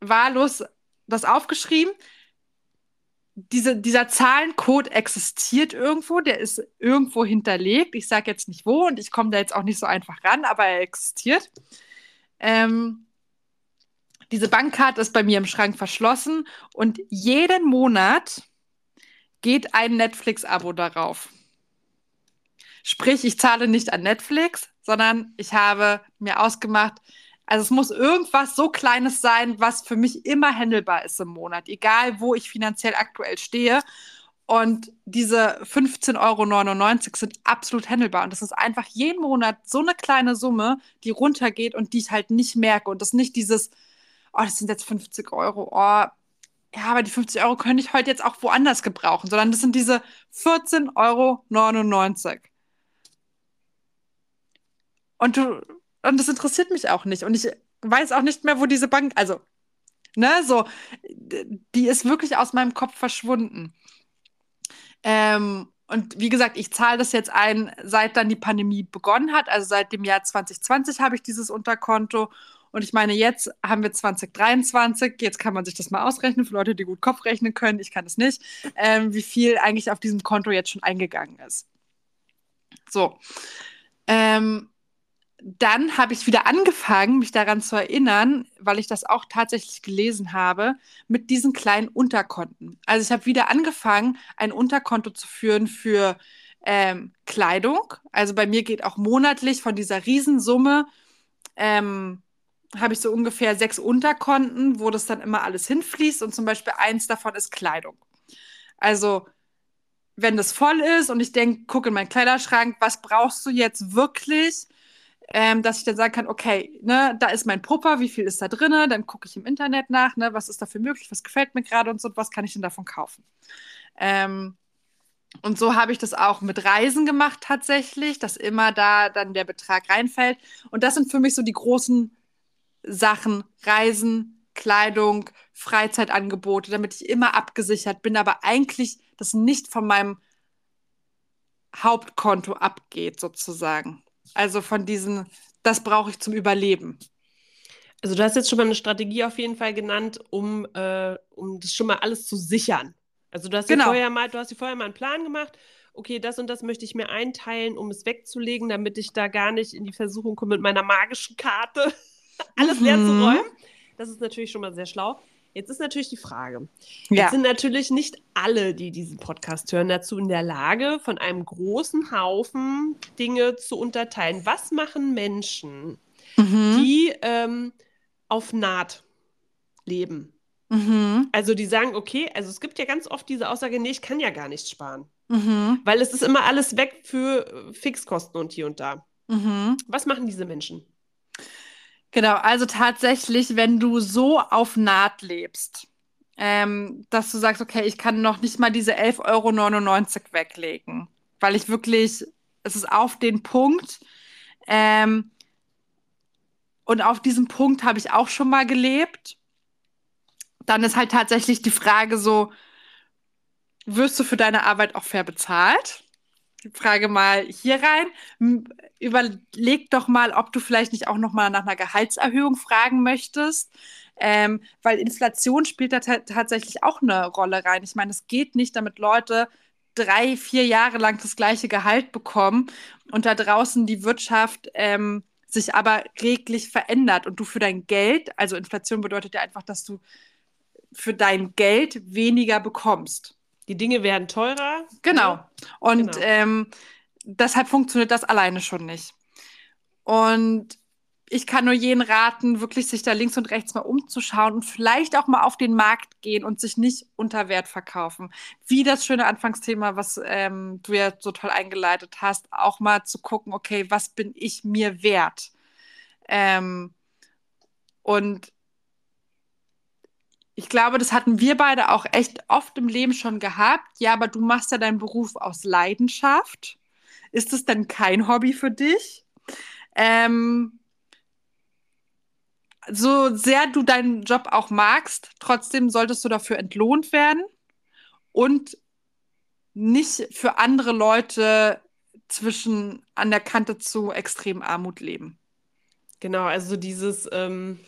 Speaker 1: wahllos das aufgeschrieben. Diese, dieser Zahlencode existiert irgendwo, der ist irgendwo hinterlegt. Ich sage jetzt nicht wo und ich komme da jetzt auch nicht so einfach ran, aber er existiert. Ähm, diese Bankkarte ist bei mir im Schrank verschlossen und jeden Monat geht ein Netflix-Abo darauf. Sprich, ich zahle nicht an Netflix, sondern ich habe mir ausgemacht, also es muss irgendwas so Kleines sein, was für mich immer handelbar ist im Monat, egal wo ich finanziell aktuell stehe. Und diese 15,99 Euro sind absolut handelbar. Und das ist einfach jeden Monat so eine kleine Summe, die runtergeht und die ich halt nicht merke. Und das ist nicht dieses, oh, das sind jetzt 50 Euro, oh, ja, aber die 50 Euro könnte ich heute jetzt auch woanders gebrauchen, sondern das sind diese 14,99 Euro. Und du und das interessiert mich auch nicht. Und ich weiß auch nicht mehr, wo diese Bank, also, ne, so, die ist wirklich aus meinem Kopf verschwunden. Ähm, und wie gesagt, ich zahle das jetzt ein, seit dann die Pandemie begonnen hat. Also seit dem Jahr 2020 habe ich dieses Unterkonto. Und ich meine, jetzt haben wir 2023. Jetzt kann man sich das mal ausrechnen für Leute, die gut Kopf rechnen können. Ich kann es nicht, ähm, wie viel eigentlich auf diesem Konto jetzt schon eingegangen ist. So. Ähm, dann habe ich wieder angefangen, mich daran zu erinnern, weil ich das auch tatsächlich gelesen habe, mit diesen kleinen Unterkonten. Also ich habe wieder angefangen, ein Unterkonto zu führen für ähm, Kleidung. Also bei mir geht auch monatlich von dieser Riesensumme, ähm, habe ich so ungefähr sechs Unterkonten, wo das dann immer alles hinfließt und zum Beispiel eins davon ist Kleidung. Also wenn das voll ist und ich denke, guck in meinen Kleiderschrank, was brauchst du jetzt wirklich? ähm, dass ich dann sagen kann, okay, ne, da ist mein Pupper, wie viel ist da drin? Dann gucke ich im Internet nach, ne, was ist dafür möglich, was gefällt mir gerade und so, was kann ich denn davon kaufen? Ähm, und so habe ich das auch mit Reisen gemacht tatsächlich, dass immer da dann der Betrag reinfällt. Und das sind für mich so die großen Sachen, Reisen, Kleidung, Freizeitangebote, damit ich immer abgesichert bin, aber eigentlich das nicht von meinem Hauptkonto abgeht, sozusagen. Also von diesen, das brauche ich zum Überleben.
Speaker 2: Also du hast jetzt schon mal eine Strategie auf jeden Fall genannt, um, äh, um das schon mal alles zu sichern. Also du hast genau. vorher mal, du hast dir vorher mal einen Plan gemacht, okay, das und das möchte ich mir einteilen, um es wegzulegen, damit ich da gar nicht in die Versuchung komme, mit meiner magischen Karte alles mhm. leer zu mhm. räumen. Das ist natürlich schon mal sehr schlau. Jetzt ist natürlich die Frage. Ja. Jetzt sind natürlich nicht alle, die diesen Podcast hören, dazu in der Lage, von einem großen Haufen Dinge zu unterteilen. Was machen Menschen, mhm. die ähm, auf Naht leben? Mhm. Also die sagen, okay, also es gibt ja ganz oft diese Aussage, nee, ich kann ja gar nichts sparen. Mhm. Weil es ist immer alles weg für äh, Fixkosten und hier und da. Mhm. Was machen diese Menschen?
Speaker 1: Genau, also tatsächlich, wenn du so auf Naht lebst, ähm, dass du sagst, okay, ich kann noch nicht mal diese 11,99 Euro weglegen, weil ich wirklich, es ist auf den Punkt. Ähm, und auf diesem Punkt habe ich auch schon mal gelebt, dann ist halt tatsächlich die Frage so, wirst du für deine Arbeit auch fair bezahlt? Frage mal hier rein. Überleg doch mal, ob du vielleicht nicht auch noch mal nach einer Gehaltserhöhung fragen möchtest. Ähm, weil Inflation spielt da tatsächlich auch eine Rolle rein. Ich meine, es geht nicht, damit Leute drei, vier Jahre lang das gleiche Gehalt bekommen und da draußen die Wirtschaft ähm, sich aber reglich verändert und du für dein Geld, also Inflation bedeutet ja einfach, dass du für dein Geld weniger bekommst.
Speaker 2: Die Dinge werden teurer.
Speaker 1: Genau. Und genau. Ähm, deshalb funktioniert das alleine schon nicht. Und ich kann nur jeden raten, wirklich sich da links und rechts mal umzuschauen und vielleicht auch mal auf den Markt gehen und sich nicht unter Wert verkaufen. Wie das schöne Anfangsthema, was ähm, du ja so toll eingeleitet hast, auch mal zu gucken, okay, was bin ich mir wert? Ähm, und ich glaube, das hatten wir beide auch echt oft im Leben schon gehabt. Ja, aber du machst ja deinen Beruf aus Leidenschaft. Ist es denn kein Hobby für dich? Ähm, so sehr du deinen Job auch magst, trotzdem solltest du dafür entlohnt werden und nicht für andere Leute zwischen an der Kante zu extrem Armut leben.
Speaker 2: Genau, also dieses, ähm,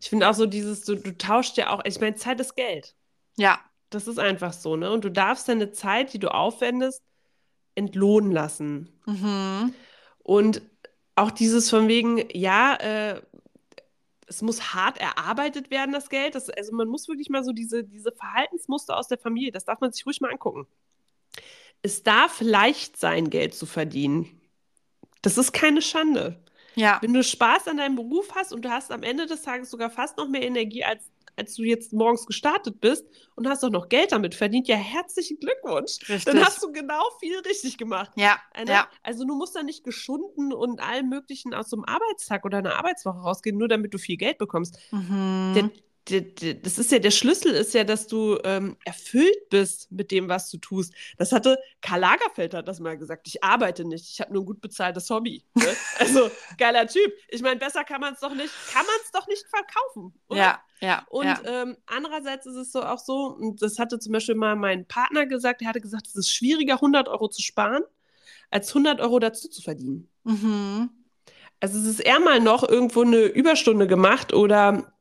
Speaker 2: ich finde auch so dieses, du, du tauschst ja auch, ich meine, Zeit ist Geld.
Speaker 1: Ja.
Speaker 2: Das ist einfach so, ne? Und du darfst deine Zeit, die du aufwendest, entlohnen lassen. Mhm. Und auch dieses von wegen, ja, äh, es muss hart erarbeitet werden, das Geld. Das, also man muss wirklich mal so diese, diese Verhaltensmuster aus der Familie, das darf man sich ruhig mal angucken. Es darf leicht sein, Geld zu verdienen. Das ist keine Schande.
Speaker 1: Ja.
Speaker 2: Wenn du Spaß an deinem Beruf hast und du hast am Ende des Tages sogar fast noch mehr Energie, als, als du jetzt morgens gestartet bist und hast auch noch Geld damit verdient, ja, herzlichen Glückwunsch. Richtig. Dann hast du genau viel richtig gemacht.
Speaker 1: Ja.
Speaker 2: Eine,
Speaker 1: ja.
Speaker 2: Also du musst da nicht geschunden und allem Möglichen aus so einem Arbeitstag oder einer Arbeitswoche rausgehen, nur damit du viel Geld bekommst. Mhm. Der, das ist ja der Schlüssel, ist ja, dass du ähm, erfüllt bist mit dem, was du tust. Das hatte Karl Lagerfeld hat das mal gesagt. Ich arbeite nicht, ich habe nur ein gut bezahltes Hobby. Ne? also geiler Typ. Ich meine, besser kann man es doch nicht, kann man es doch nicht verkaufen.
Speaker 1: Oder? Ja, ja.
Speaker 2: Und
Speaker 1: ja.
Speaker 2: Ähm, andererseits ist es so auch so, und das hatte zum Beispiel mal mein Partner gesagt. Er hatte gesagt, es ist schwieriger, 100 Euro zu sparen, als 100 Euro dazu zu verdienen. Mhm. Also es ist eher mal noch irgendwo eine Überstunde gemacht oder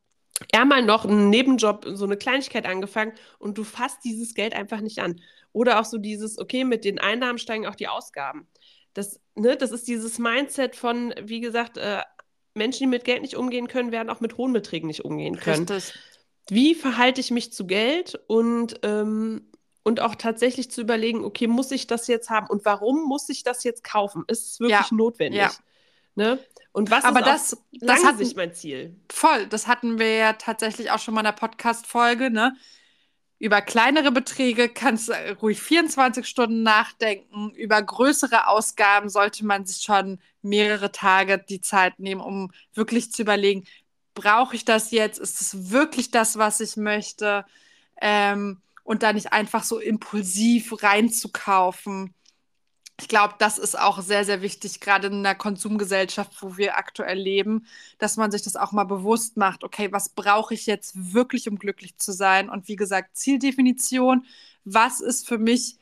Speaker 2: er mal noch einen Nebenjob, so eine Kleinigkeit angefangen und du fasst dieses Geld einfach nicht an. Oder auch so dieses, okay, mit den Einnahmen steigen auch die Ausgaben. Das, ne, das ist dieses Mindset von, wie gesagt, äh, Menschen, die mit Geld nicht umgehen können, werden auch mit hohen Beträgen nicht umgehen können. Richtig. Wie verhalte ich mich zu Geld und, ähm, und auch tatsächlich zu überlegen, okay, muss ich das jetzt haben und warum muss ich das jetzt kaufen? Ist es wirklich ja. notwendig? Ja. Ne? Und was
Speaker 1: Aber ist das, das
Speaker 2: hat sich mein Ziel?
Speaker 1: Voll, das hatten wir ja tatsächlich auch schon mal in der Podcast-Folge, ne? Über kleinere Beträge kannst du ruhig 24 Stunden nachdenken. Über größere Ausgaben sollte man sich schon mehrere Tage die Zeit nehmen, um wirklich zu überlegen, brauche ich das jetzt? Ist es wirklich das, was ich möchte? Ähm, und da nicht einfach so impulsiv reinzukaufen ich glaube, das ist auch sehr, sehr wichtig, gerade in der Konsumgesellschaft, wo wir aktuell leben, dass man sich das auch mal bewusst macht. Okay, was brauche ich jetzt wirklich, um glücklich zu sein? Und wie gesagt, Zieldefinition. Was ist für mich,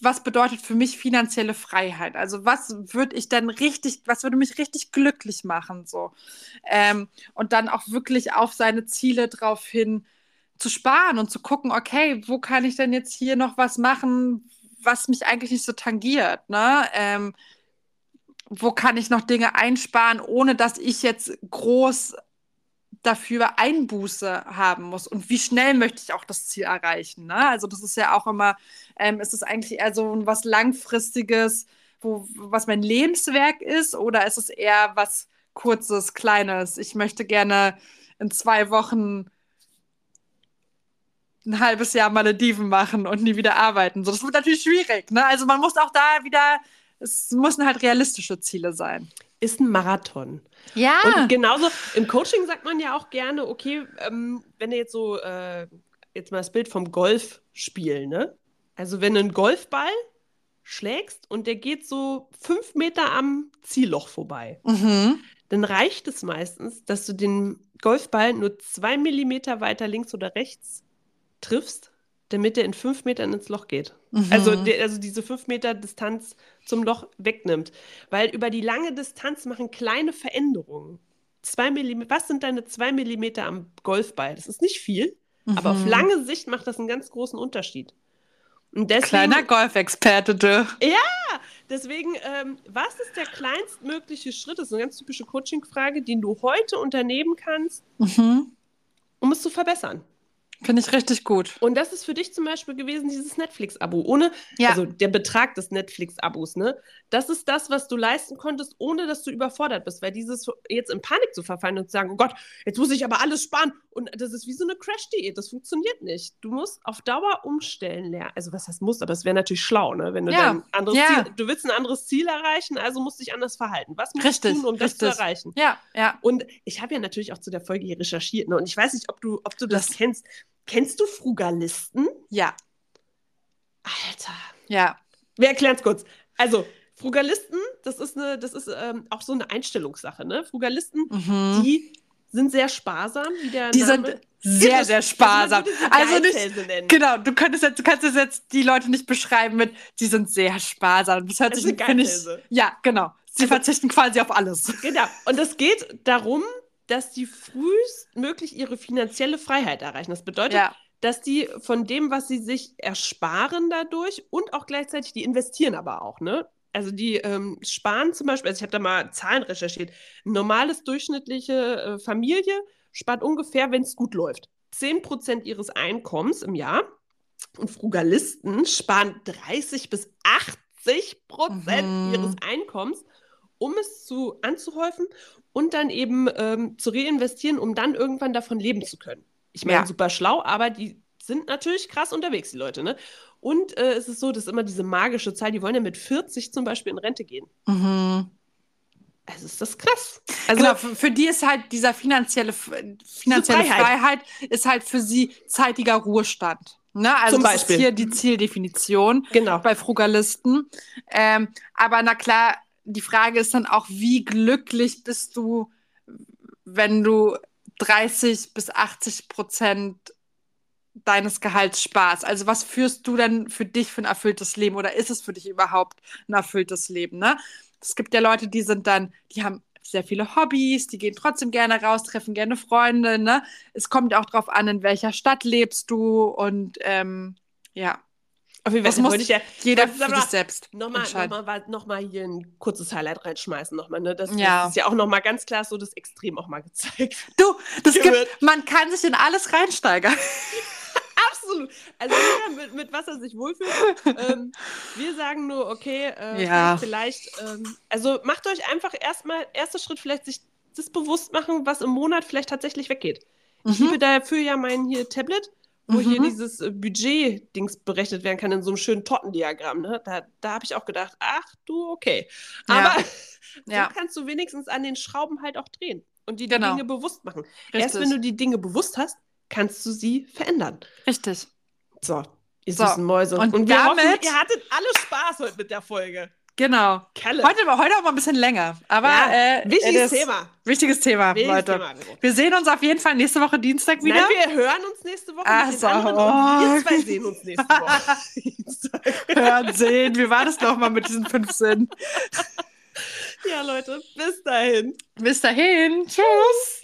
Speaker 1: was bedeutet für mich finanzielle Freiheit? Also was würde ich dann richtig, was würde mich richtig glücklich machen? So ähm, und dann auch wirklich auf seine Ziele drauf hin zu sparen und zu gucken, okay, wo kann ich denn jetzt hier noch was machen, was mich eigentlich nicht so tangiert. Ne? Ähm, wo kann ich noch Dinge einsparen, ohne dass ich jetzt groß dafür Einbuße haben muss und wie schnell möchte ich auch das Ziel erreichen. Ne? Also das ist ja auch immer, ähm, ist es eigentlich eher so was langfristiges, wo, was mein Lebenswerk ist oder ist es eher was kurzes, kleines? Ich möchte gerne in zwei Wochen ein halbes Jahr Malediven machen und nie wieder arbeiten. So, das wird natürlich schwierig. Ne? Also man muss auch da wieder, es müssen halt realistische Ziele sein.
Speaker 2: Ist ein Marathon.
Speaker 1: Ja.
Speaker 2: Und genauso im Coaching sagt man ja auch gerne, okay, ähm, wenn du jetzt so, äh, jetzt mal das Bild vom Golf spielen, ne? Also wenn du einen Golfball schlägst und der geht so fünf Meter am Zielloch vorbei, mhm. dann reicht es meistens, dass du den Golfball nur zwei Millimeter weiter links oder rechts triffst, damit er in fünf Metern ins Loch geht. Mhm. Also, der, also diese fünf Meter Distanz zum Loch wegnimmt. Weil über die lange Distanz machen kleine Veränderungen. Zwei Millimeter, was sind deine zwei Millimeter am Golfball? Das ist nicht viel, mhm. aber auf mhm. lange Sicht macht das einen ganz großen Unterschied.
Speaker 1: Deswegen, Kleiner Golfexperte, du.
Speaker 2: Ja, deswegen, ähm, was ist der kleinstmögliche Schritt? Das ist eine ganz typische Coaching-Frage, den du heute unternehmen kannst, mhm. um es zu verbessern.
Speaker 1: Finde ich richtig gut.
Speaker 2: Und das ist für dich zum Beispiel gewesen, dieses Netflix-Abo. Ohne, ja. also der Betrag des Netflix-Abos, ne? Das ist das, was du leisten konntest, ohne dass du überfordert bist. Weil dieses jetzt in Panik zu verfallen und zu sagen, oh Gott, jetzt muss ich aber alles sparen. Und das ist wie so eine Crash-Diät. Das funktioniert nicht. Du musst auf Dauer umstellen lernen. Also, was heißt muss, aber es wäre natürlich schlau, ne? Wenn du ja. dann anderes ja. Ziel, du willst ein anderes Ziel erreichen, also musst du dich anders verhalten. Was musst richtig, du tun, um richtig. das zu erreichen?
Speaker 1: Ja, ja.
Speaker 2: Und ich habe ja natürlich auch zu der Folge hier recherchiert, ne? Und ich weiß nicht, ob du, ob du das, das kennst. Kennst du Frugalisten?
Speaker 1: Ja.
Speaker 2: Alter.
Speaker 1: Ja.
Speaker 2: Wir erklären es kurz. Also, Frugalisten, das ist, eine, das ist ähm, auch so eine Einstellungssache. Ne? Frugalisten, mhm. die sind sehr sparsam, wie der
Speaker 1: Die Name. sind sehr, das, sehr sparsam. Also nicht, genau, du könntest jetzt, du kannst es jetzt die Leute nicht beschreiben mit, die sind sehr sparsam. Das hört das sich, finde ich, ja, genau. Sie also, verzichten quasi auf alles.
Speaker 2: Genau. Und es geht darum, dass die frühestmöglich ihre finanzielle Freiheit erreichen. Das bedeutet, ja. dass die von dem, was sie sich ersparen dadurch und auch gleichzeitig, die investieren aber auch, ne? Also die ähm, sparen zum Beispiel, also ich habe da mal Zahlen recherchiert, normales durchschnittliche äh, Familie spart ungefähr, wenn es gut läuft, 10% ihres Einkommens im Jahr. Und Frugalisten sparen 30 bis 80 Prozent mhm. ihres Einkommens, um es zu, anzuhäufen und dann eben ähm, zu reinvestieren, um dann irgendwann davon leben zu können. Ich meine, ja. super schlau, aber die sind natürlich krass unterwegs, die Leute, ne? Und äh, es ist so, dass immer diese magische Zahl, die wollen ja mit 40 zum Beispiel in Rente gehen. Mhm. Also ist das krass.
Speaker 1: Also genau, für, für, die ist halt dieser finanzielle, finanzielle Freiheit. Freiheit. ist halt für sie zeitiger Ruhestand. Ne? Also Zum Beispiel. das ist hier die Zieldefinition
Speaker 2: genau.
Speaker 1: bei Frugalisten. Ähm, aber na klar, die Frage ist dann auch, wie glücklich bist du, wenn du 30 bis 80 Prozent deines Gehalts sparst? Also was führst du denn für dich für ein erfülltes Leben oder ist es für dich überhaupt ein erfülltes Leben? Ne? Es gibt ja Leute, die sind dann, die haben sehr viele Hobbys, die gehen trotzdem gerne raus, treffen gerne Freunde. Ne? Es kommt auch darauf an, in welcher Stadt lebst du und ähm, ja.
Speaker 2: Auf jeden Fall muss ich ja,
Speaker 1: jeder für sich selbst
Speaker 2: nochmal, nochmal, nochmal hier ein kurzes Highlight reinschmeißen. Nochmal, ne? das, ja. ist ja auch nochmal ganz klar so das Extrem auch mal gezeigt.
Speaker 1: Du, das gibt, man kann sich in alles reinsteigern.
Speaker 2: Absolut. Also jeder mit, mit was er sich wohlfühlt. ähm, wir sagen nur, okay, äh,
Speaker 1: ja.
Speaker 2: vielleicht, ähm, also macht euch einfach erstmal, erster Schritt vielleicht sich das bewusst machen, was im Monat vielleicht tatsächlich weggeht. Mhm. Ich liebe dafür ja mein hier Tablet wo mhm. hier dieses äh, Budget-Dings berechnet werden kann in so einem schönen Tortendiagramm. Ne? Da, da habe ich auch gedacht, ach du, okay. Aber ja. so ja. kannst du wenigstens an den Schrauben halt auch drehen und die, genau. Dinge bewusst machen. Richtig. Erst wenn du die Dinge bewusst hast, kannst du sie verändern.
Speaker 1: Richtig.
Speaker 2: So, ihr so. süßen Mäuse.
Speaker 1: Und, und wir damit, hoffen,
Speaker 2: ihr hattet alle Spaß heute mit der Folge.
Speaker 1: Genau. Kalle. Heute, heute auch mal ein bisschen länger. Aber ja,
Speaker 2: äh, wichtiges Thema.
Speaker 1: Wichtiges Thema, wichtiges Leute. Thema. Wir sehen uns auf jeden Fall nächste Woche Dienstag wieder.
Speaker 2: Nein, wir hören uns nächste Woche.
Speaker 1: Ach so.
Speaker 2: Oh. Wir zwei sehen uns nächste Woche.
Speaker 1: hören, sehen. Wie war das nochmal mit diesen fünf Sinnen?
Speaker 2: ja, Leute, bis dahin.
Speaker 1: Bis dahin. Tschüss.